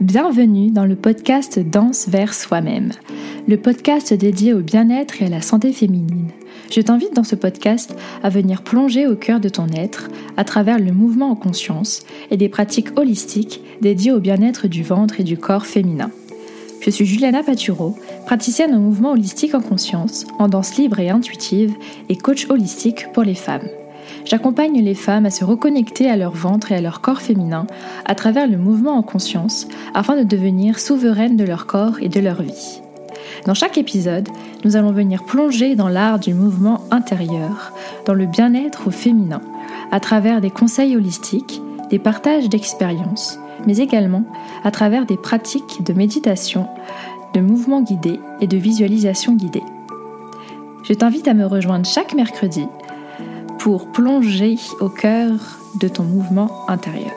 Bienvenue dans le podcast Danse vers soi-même, le podcast dédié au bien-être et à la santé féminine. Je t'invite dans ce podcast à venir plonger au cœur de ton être à travers le mouvement en conscience et des pratiques holistiques dédiées au bien-être du ventre et du corps féminin. Je suis Juliana Paturo, praticienne en mouvement holistique en conscience, en danse libre et intuitive et coach holistique pour les femmes. J'accompagne les femmes à se reconnecter à leur ventre et à leur corps féminin à travers le mouvement en conscience afin de devenir souveraines de leur corps et de leur vie. Dans chaque épisode, nous allons venir plonger dans l'art du mouvement intérieur, dans le bien-être au féminin, à travers des conseils holistiques, des partages d'expériences, mais également à travers des pratiques de méditation, de mouvement guidé et de visualisation guidée. Je t'invite à me rejoindre chaque mercredi pour plonger au cœur de ton mouvement intérieur.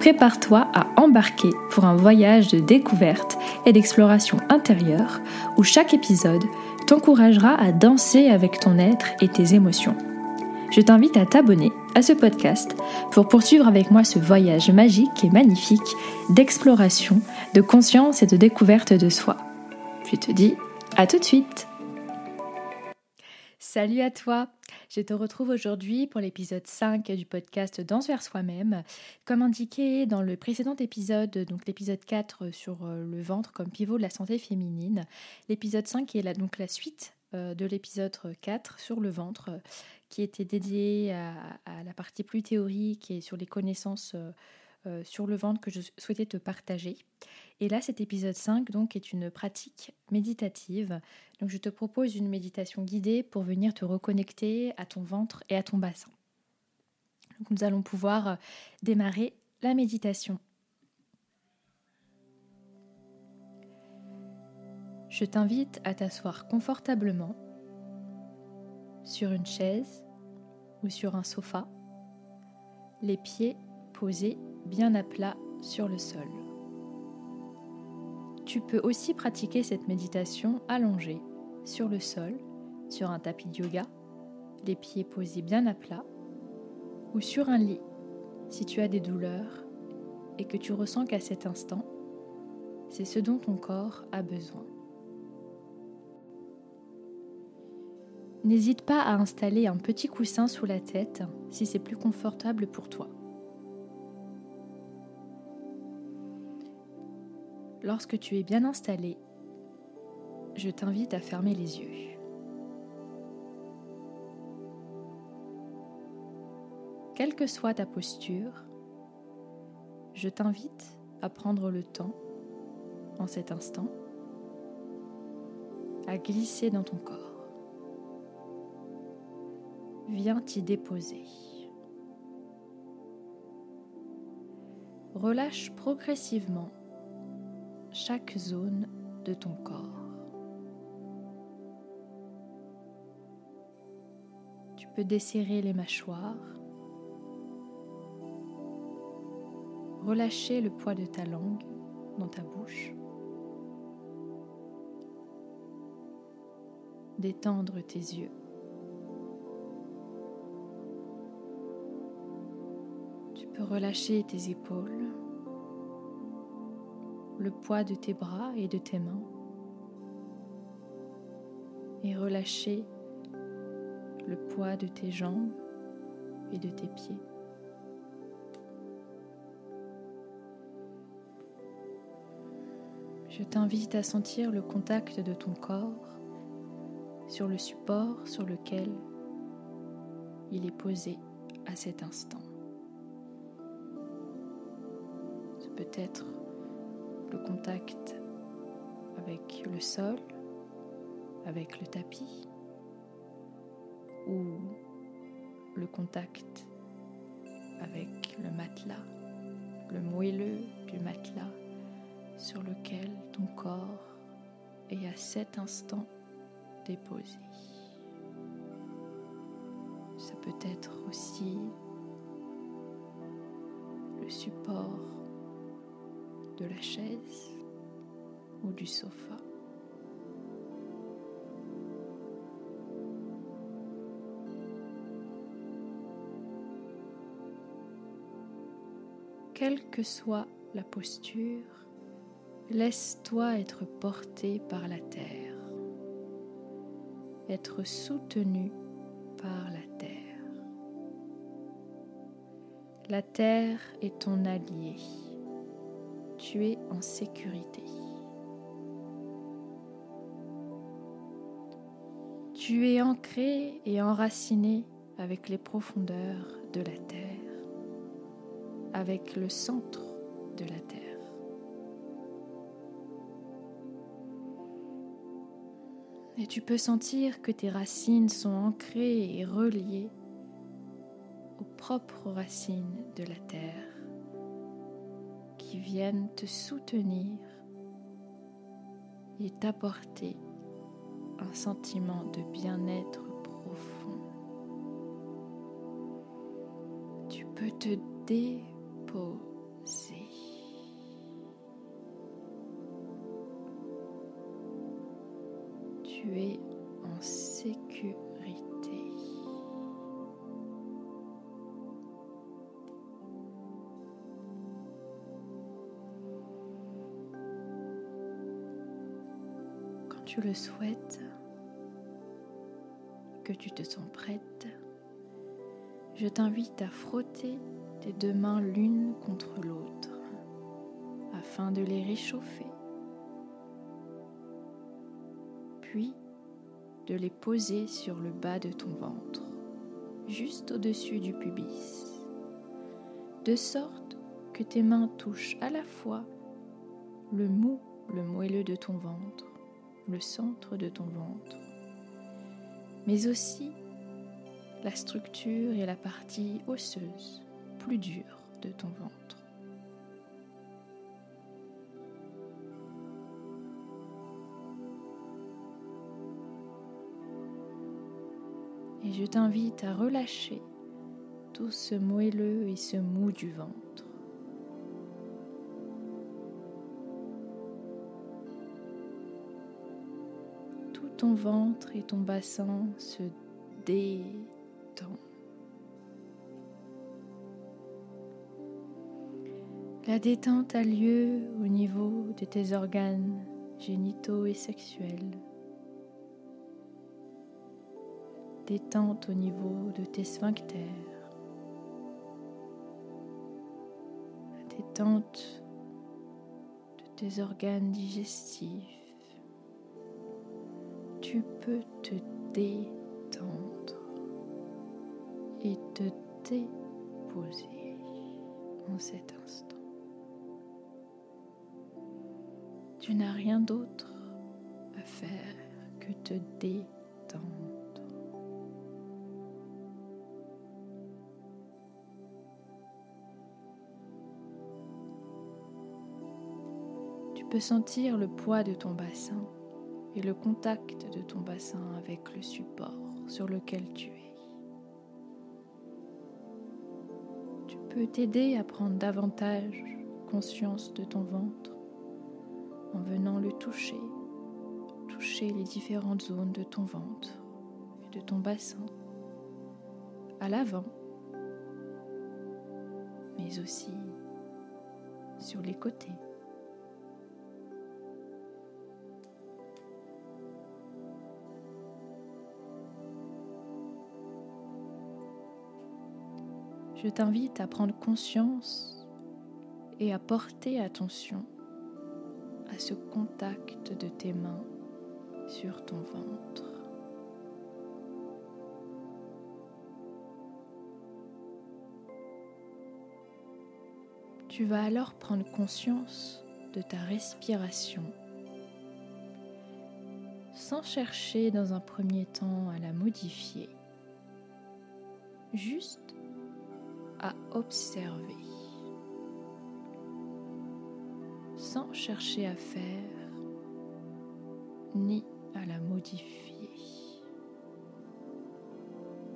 Prépare-toi à embarquer pour un voyage de découverte et d'exploration intérieure où chaque épisode t'encouragera à danser avec ton être et tes émotions. Je t'invite à t'abonner à ce podcast pour poursuivre avec moi ce voyage magique et magnifique d'exploration, de conscience et de découverte de soi. Je te dis à tout de suite Salut à toi Je te retrouve aujourd'hui pour l'épisode 5 du podcast Danse vers soi-même. Comme indiqué dans le précédent épisode, donc l'épisode 4 sur euh, le ventre comme pivot de la santé féminine, l'épisode 5 est donc la suite euh, de l'épisode 4 sur le ventre qui était dédié à, la partie plus théorique et sur les connaissances euh, sur le ventre que je souhaitais te partager. Et là, cet épisode 5 donc, est une pratique méditative. Donc, je te propose une méditation guidée pour venir te reconnecter à ton ventre et à ton bassin. Nous allons pouvoir euh, démarrer la méditation. Je t'invite à t'asseoir confortablement sur une chaise ou sur un sofa, les pieds posés bien à plat sur le sol. Tu peux aussi pratiquer cette méditation allongée sur le sol, sur un tapis de yoga, les pieds posés bien à plat, ou sur un lit si tu as des douleurs et que tu ressens qu'à cet instant, c'est ce dont ton corps a besoin. N'hésite pas à installer un petit coussin sous la tête si c'est plus confortable pour toi. Lorsque tu es bien installé, je t'invite à fermer les yeux. Quelle que soit ta posture, je t'invite à prendre le temps, en cet instant, à glisser dans ton corps. Viens t'y déposer. Relâche progressivement chaque zone de ton corps. Tu peux desserrer les mâchoires, relâcher le poids de ta langue dans ta bouche, détendre tes yeux. Tu peux relâcher tes épaules poids de tes bras et de tes mains et relâcher le poids de tes jambes et de tes pieds. Je t'invite à sentir le contact de ton corps sur le support sur lequel il est posé à cet instant. Ce peut être contact avec le sol, avec le tapis, ou le contact avec le matelas, le moelleux du matelas sur lequel ton corps est à cet instant déposé. Ça peut être aussi le support de la chaise ou du sofa. Quelle que soit la posture, laisse-toi être porté par la terre, être soutenu par la terre. La terre est ton allié. Tu es en sécurité. Tu es ancré et enraciné avec les profondeurs de la terre, avec le centre de la terre. Et tu peux sentir que tes racines sont ancrées et reliées aux propres racines de la terre viennent te soutenir et t'apporter un sentiment de bien-être profond. Tu peux te déposer. Souhaites, que tu te sens prête, je t'invite à frotter tes deux mains l'une contre l'autre afin de les réchauffer, puis de les poser sur le bas de ton ventre, juste au-dessus du pubis, de sorte que tes mains touchent à la fois le mou, le moelleux de ton ventre, le centre de ton ventre, mais aussi la structure et la partie osseuse plus dure de ton ventre. Et je t'invite à relâcher tout ce moelleux et ce mou du ventre. Ton ventre et ton bassin se détendent. La détente a lieu au niveau de tes organes génitaux et sexuels. Détente au niveau de tes sphincters. Détente de tes organes digestifs tu peux te détendre et te déposer en cet instant. Tu n'as rien d'autre à faire que te détendre. Tu peux sentir le poids de ton bassin et le contact de ton bassin avec le support sur lequel tu es. Tu peux t'aider à prendre davantage conscience de ton ventre en venant le toucher, toucher les différentes zones de ton ventre et de ton bassin, à l'avant, mais aussi sur les côtés. Je t'invite à prendre conscience et à porter attention à ce contact de tes mains sur ton ventre. Tu vas alors prendre conscience de ta respiration sans chercher dans un premier temps à la modifier. Juste à observer, sans chercher à faire ni à la modifier.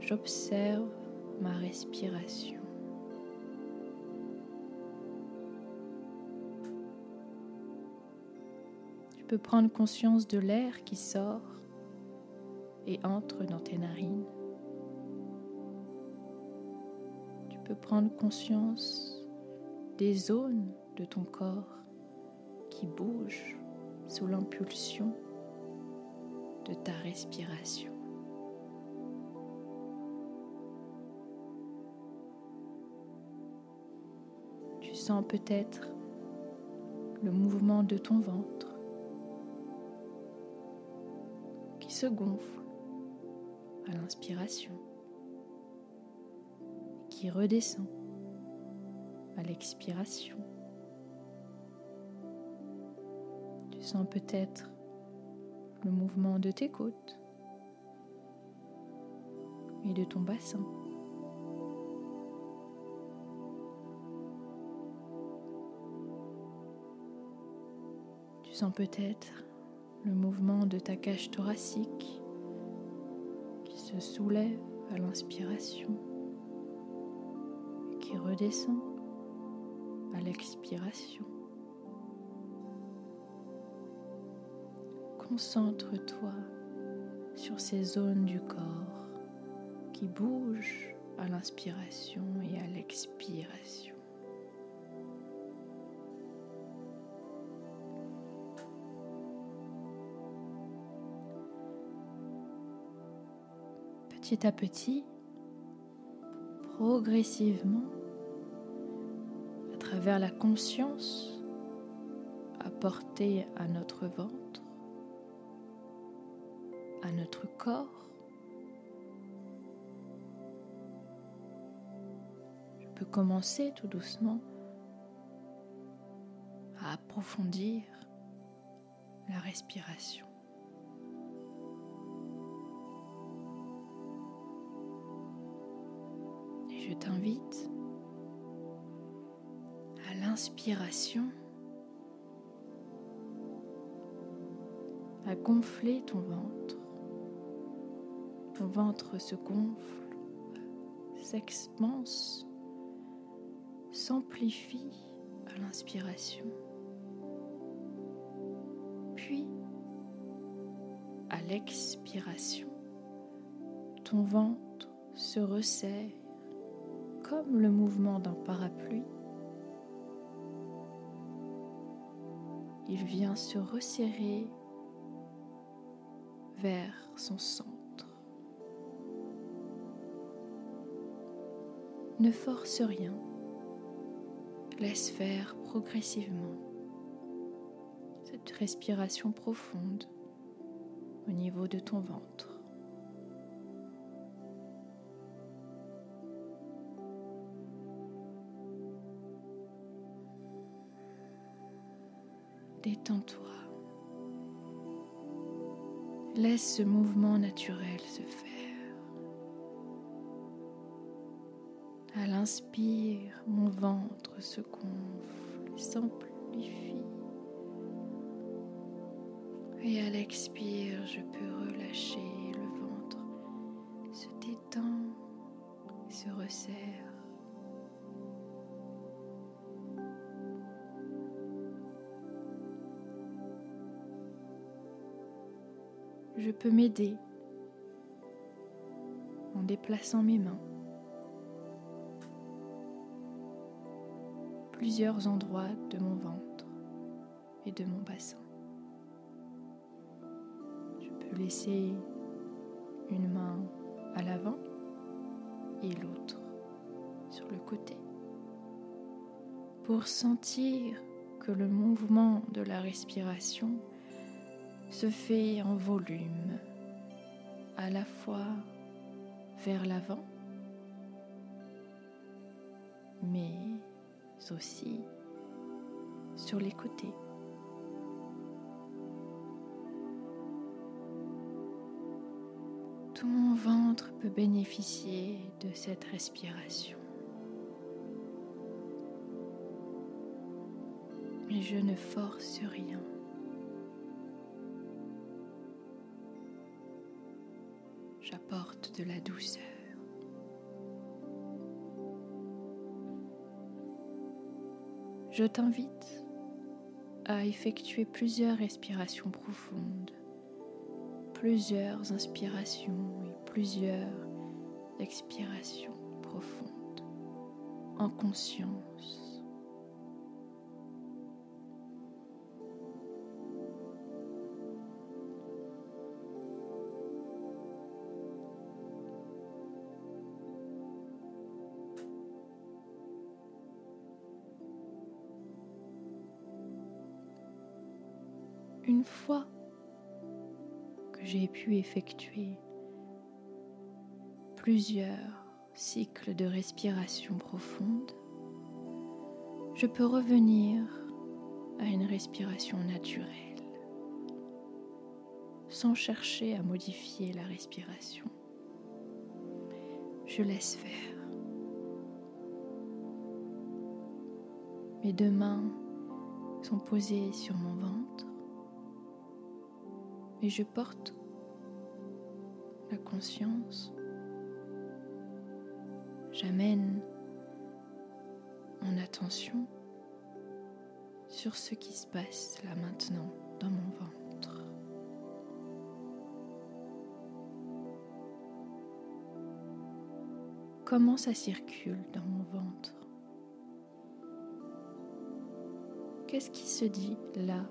J'observe ma respiration. Tu peux prendre conscience de l'air qui sort et entre dans tes narines. Prendre conscience des zones de ton corps qui bouge sous l'impulsion de ta respiration. Tu sens peut-être le mouvement de ton ventre qui se gonfle à l'inspiration qui redescend à l'expiration. Tu sens peut-être le mouvement de tes côtes et de ton bassin. Tu sens peut-être le mouvement de ta cage thoracique qui se soulève à l'inspiration qui redescend à l'expiration. Concentre-toi sur ces zones du corps qui bougent à l'inspiration et à l'expiration. Petit à petit, progressivement, à travers la conscience apportée à notre ventre, à notre corps. Je peux commencer tout doucement à approfondir la respiration. Et je t'invite à l'inspiration à gonfler ton ventre ton ventre se gonfle, s'expanse, s'amplifie à l'inspiration. Puis, à l'expiration, ton ventre se resserre comme le mouvement d'un parapluie. Il vient se resserrer vers son centre. Ne force rien. Laisse faire progressivement cette respiration profonde au niveau de ton ventre. Détends-toi. Laisse ce mouvement naturel se faire. À l'inspire, mon ventre se gonfle, s'amplifie. Et à l'expire, je peux relâcher peux m'aider en déplaçant mes mains plusieurs endroits de mon ventre et de mon bassin. Je peux laisser une main à l'avant et l'autre sur le côté pour sentir que le mouvement de la respiration se fait en volume, à la fois vers l'avant, mais aussi sur les côtés. Tout mon ventre peut bénéficier de cette respiration. Mais je ne force rien. J'apporte de la douceur. je t'invite à effectuer plusieurs respirations profondes, plusieurs inspirations et plusieurs expirations profondes en conscience. Une fois que j'ai pu effectuer plusieurs cycles de respiration profonde, je peux revenir à une respiration naturelle sans chercher à modifier la respiration. Je laisse faire. Mes deux mains sont posées sur mon ventre et je porte la conscience. J'amène mon attention sur ce qui se passe là maintenant dans mon ventre. Comment ça circule dans mon ventre? Qu'est-ce qui se dit là,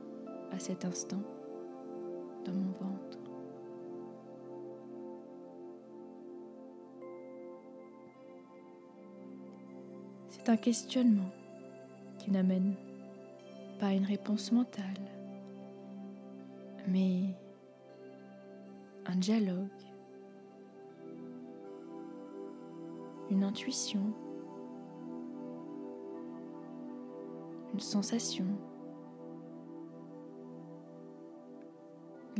à cet instant, mon ventre. C'est un questionnement qui n'amène pas une réponse mentale, mais un dialogue, une intuition une sensation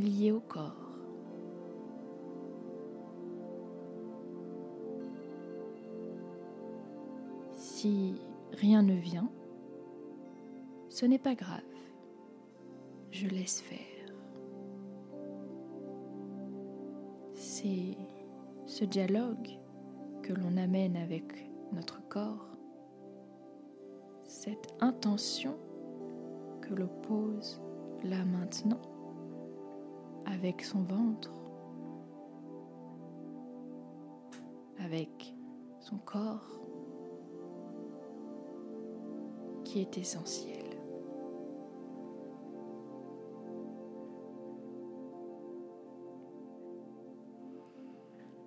liée au corps. Si rien ne vient, ce n'est pas grave, je laisse faire. C'est ce dialogue que l'on amène avec notre corps cette intention que l'on pose là maintenant avec son ventre, avec son corps qui est essentiel.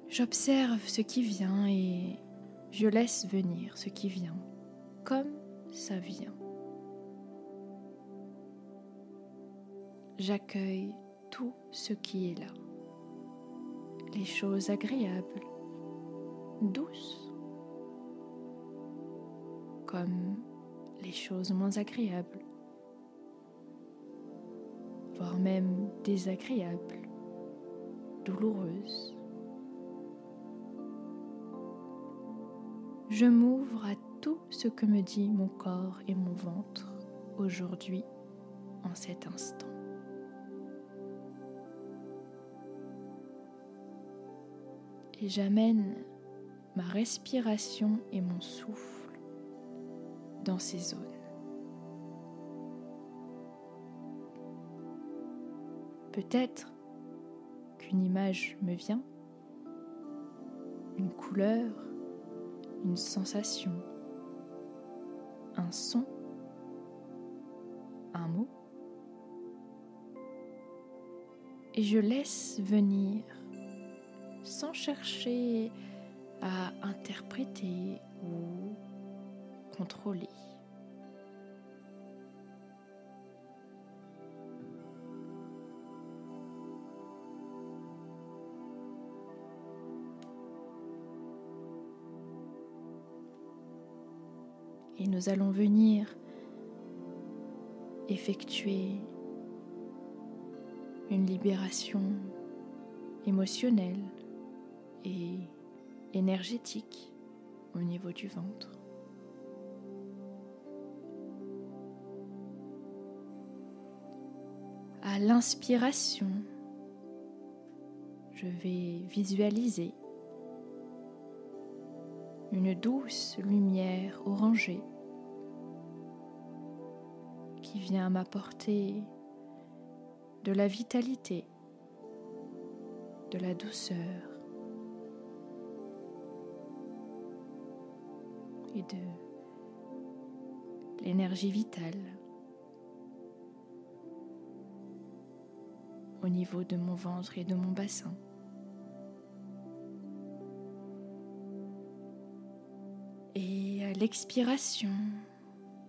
J'observe ce qui vient et je laisse venir ce qui vient, comme ça vient. J'accueille tout ce qui est là. Les choses agréables, douces, comme les choses moins agréables, voire même désagréables, douloureuses. Je m'ouvre à tout ce que me dit mon corps et mon ventre aujourd'hui, en cet instant. Et j'amène ma respiration et mon souffle dans ces zones. Peut-être qu'une image me vient, une couleur, une sensation, un son, un mot, et je laisse venir sans chercher à interpréter ou contrôler. et nous allons venir effectuer une libération émotionnelle énergétique au niveau du ventre. À l'inspiration, je vais visualiser une douce lumière orangée qui vient m'apporter de la vitalité, de la douceur et de l'énergie vitale au niveau de mon ventre et de mon bassin. Et à l'expiration,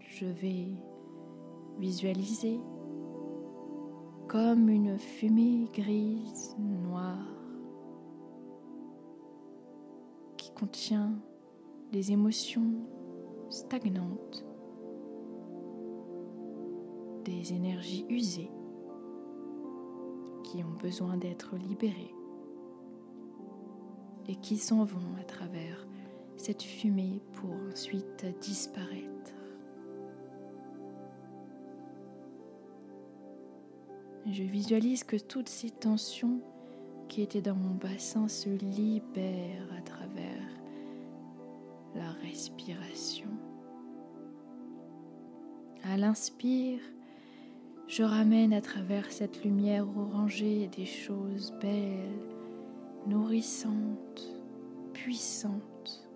je vais visualiser comme une fumée grise, noire, qui contient des émotions stagnantes, des énergies usées qui ont besoin d'être libérées et qui s'en vont à travers cette fumée pour ensuite disparaître. Je visualise que toutes ces tensions qui étaient dans mon bassin se libèrent à travers la respiration. À l'inspire, je ramène à travers cette lumière orangée des choses belles, nourrissantes, puissantes,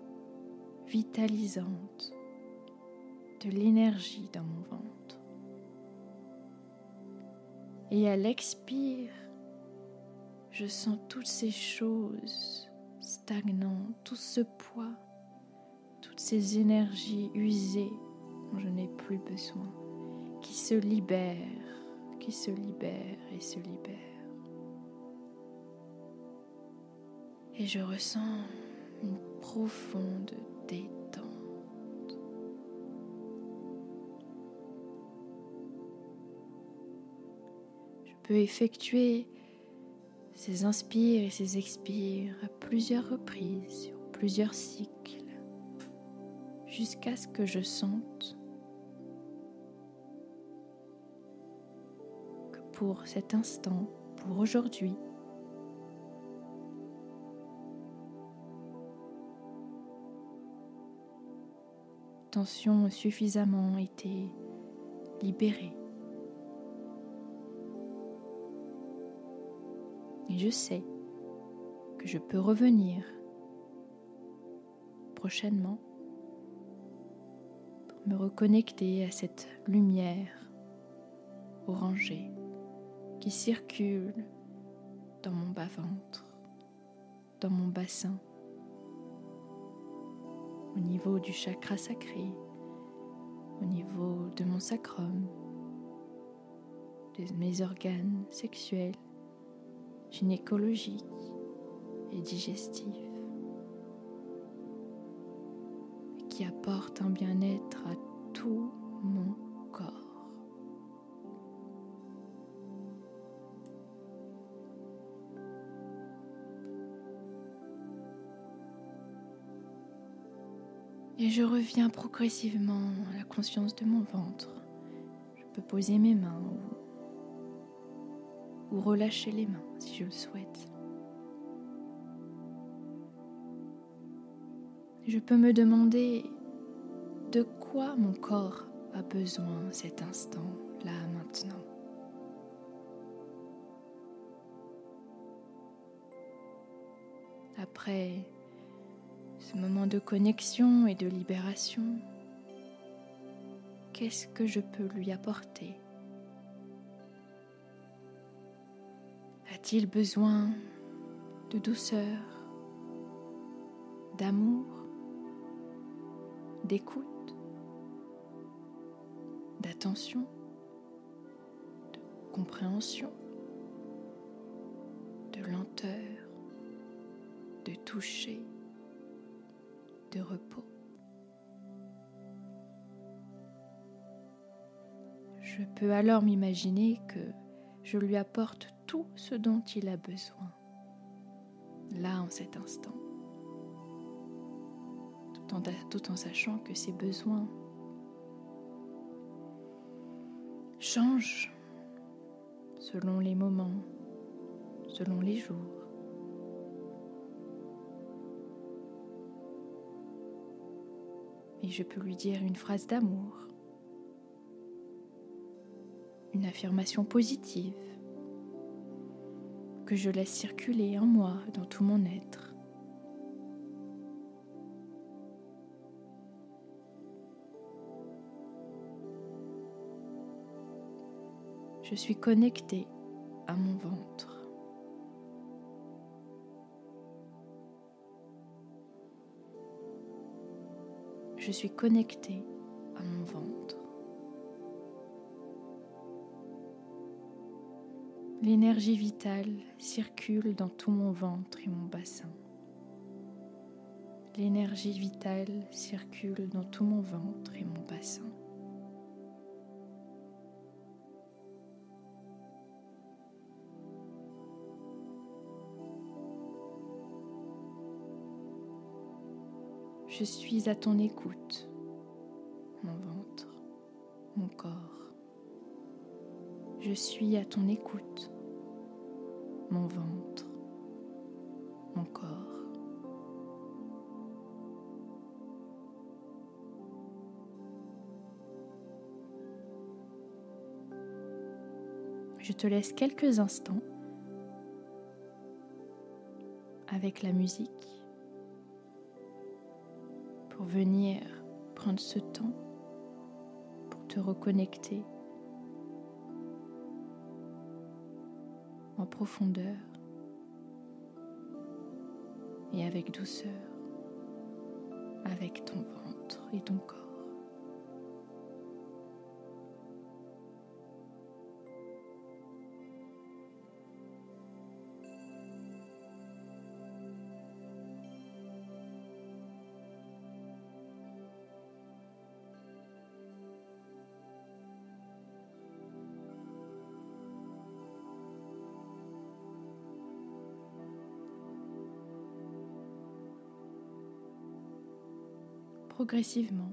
vitalisantes, de l'énergie dans mon ventre. Et à l'expire, je sens toutes ces choses stagnantes, tout ce poids, ces énergies usées dont je n'ai plus besoin, qui se libèrent, qui se libèrent et se libèrent. Et je ressens une profonde détente. Je peux effectuer ces inspires et ces expires à plusieurs reprises, sur plusieurs cycles, jusqu'à ce que je sente que pour cet instant, pour aujourd'hui, tension suffisamment été libérée. Et je sais que je peux revenir prochainement me reconnecter à cette lumière orangée qui circule dans mon bas-ventre, dans mon bassin. Au niveau du chakra sacré, au niveau de mon sacrum, de mes organes sexuels, gynécologiques et digestifs, qui apporte un bien-être à tout mon corps. Et je reviens progressivement à la conscience de mon ventre. Je peux poser mes mains ou, ou relâcher les mains si je le souhaite. Je peux me demander de quoi mon corps a besoin cet instant, là maintenant. Après ce moment de connexion et de libération, qu'est-ce que je peux lui apporter? A-t-il besoin de douceur, d'amour, d'écoute, d'attention, de compréhension, de lenteur, de toucher de repos. Je peux alors m'imaginer que je lui apporte tout ce dont il a besoin, là en cet instant, tout en, sachant que ses besoins changent selon les moments, selon les jours. et je peux lui dire une phrase d'amour, une affirmation positive que je laisse circuler en moi, dans tout mon être. Je suis connectée à mon ventre. je suis connectée à mon ventre. L'énergie vitale circule dans tout mon ventre et mon bassin. L'énergie vitale circule dans tout mon ventre et mon bassin. Je suis à ton écoute, mon ventre, mon corps. Je suis à ton écoute, mon ventre, mon corps. Je te laisse quelques instants avec la musique ce temps pour te reconnecter en profondeur et avec douceur avec ton ventre et ton corps. Progressivement.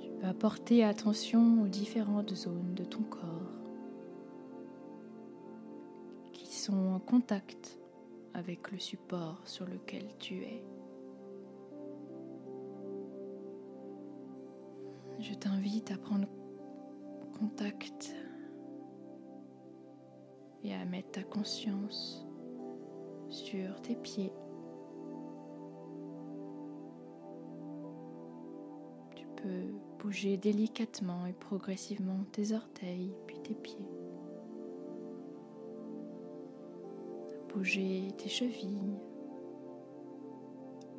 Tu vas porter attention aux différentes zones de ton corps qui sont en contact avec le support sur lequel tu es. Je t'invite à prendre contact et à mettre ta conscience sur tes pieds bouger délicatement et progressivement tes orteils puis tes pieds. Bouger tes chevilles.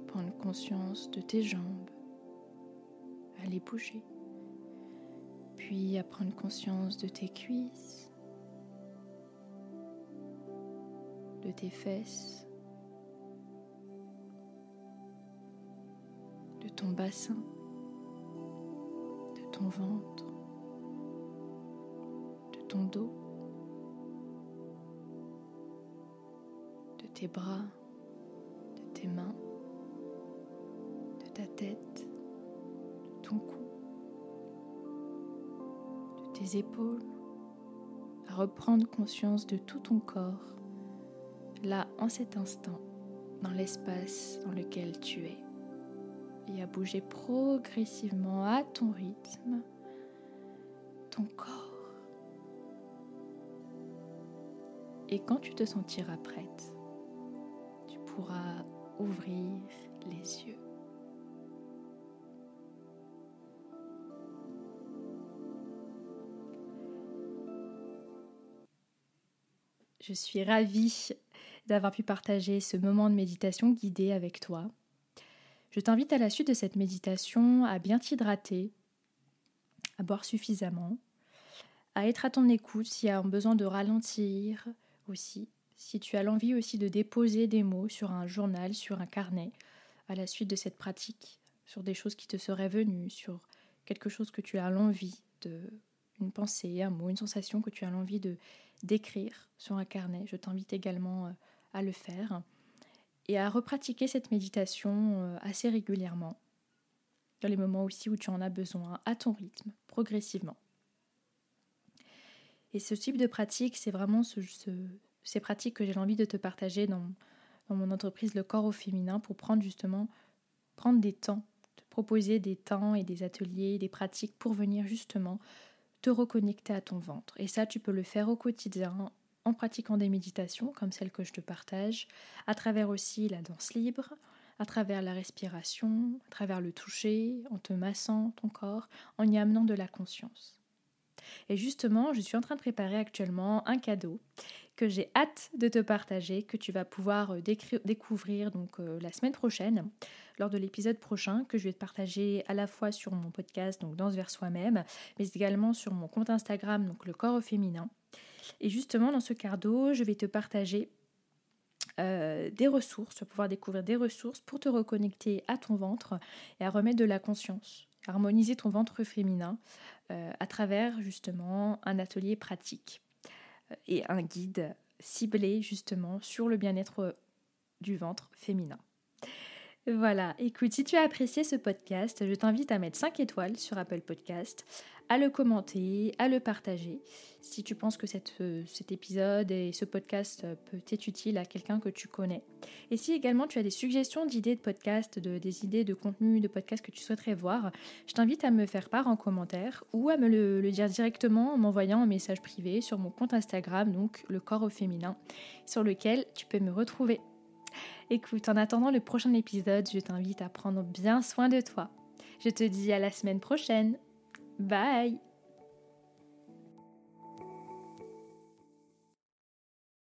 Prendre conscience de tes jambes. À les bouger. Puis à prendre conscience de tes cuisses. De tes fesses. De ton bassin ton ventre, de ton dos, de tes bras, de tes mains, de ta tête, de ton cou, de tes épaules, à reprendre conscience de tout ton corps, là en cet instant, dans l'espace dans lequel tu es et à bouger progressivement à ton rythme ton corps. Et quand tu te sentiras prête, tu pourras ouvrir les yeux. Je suis ravie d'avoir pu partager ce moment de méditation guidée avec toi. Je t'invite à la suite de cette méditation à bien t'hydrater, à boire suffisamment, à être à ton écoute s'il y a un besoin de ralentir aussi, si tu as l'envie aussi de déposer des mots sur un journal, sur un carnet, à la suite de cette pratique, sur des choses qui te seraient venues, sur quelque chose que tu as l'envie de, une pensée, un mot, une sensation que tu as l'envie de d'écrire sur un carnet. Je t'invite également euh, à le faire et à repratiquer cette méditation euh, assez régulièrement, dans les moments aussi où tu en as besoin, à ton rythme, progressivement. Et ce type de pratique, c'est vraiment ce, ces pratiques que j'ai envie de te partager dans, dans mon entreprise Le Corps au Féminin pour prendre justement prendre des temps, te proposer des temps et des ateliers, des pratiques pour venir justement te reconnecter à ton ventre. Et ça, tu peux le faire au quotidien en pratiquant des méditations comme celles que je te partage, à travers aussi la danse libre, à travers la respiration, à travers le toucher, en te massant ton corps, en y amenant de la conscience. Et justement, je suis en train de préparer actuellement un cadeau que j'ai hâte de te partager, que tu vas pouvoir euh, découvrir donc euh, la semaine prochaine, lors de l'épisode prochain, que je vais te partager à la fois sur mon podcast, donc Danse vers soi-même, mais également sur mon compte Instagram, donc le corps féminin. Et justement, dans ce cadeau, je vais te partager euh, des ressources, vas pouvoir découvrir des ressources pour te reconnecter à ton ventre et à remettre de la conscience, harmoniser ton ventre féminin à travers justement un atelier pratique et un guide ciblé justement sur le bien-être du ventre féminin. Voilà, écoute, si tu as apprécié ce podcast, je t'invite à mettre 5 étoiles sur Apple Podcast, à le commenter, à le partager. Si tu penses que euh, cet épisode et ce podcast peut être utile à quelqu'un que tu connais. Et si également tu as des suggestions d'idées de podcast, de, des idées de contenu de podcast que tu souhaiterais voir, je t'invite à me faire part en commentaire ou à me le, le dire directement en m'envoyant un message privé sur mon compte Instagram, donc le corps au féminin, sur lequel tu peux me retrouver. Écoute, en attendant le prochain épisode, je t'invite à prendre bien soin de toi. Je te dis à la semaine prochaine. Bye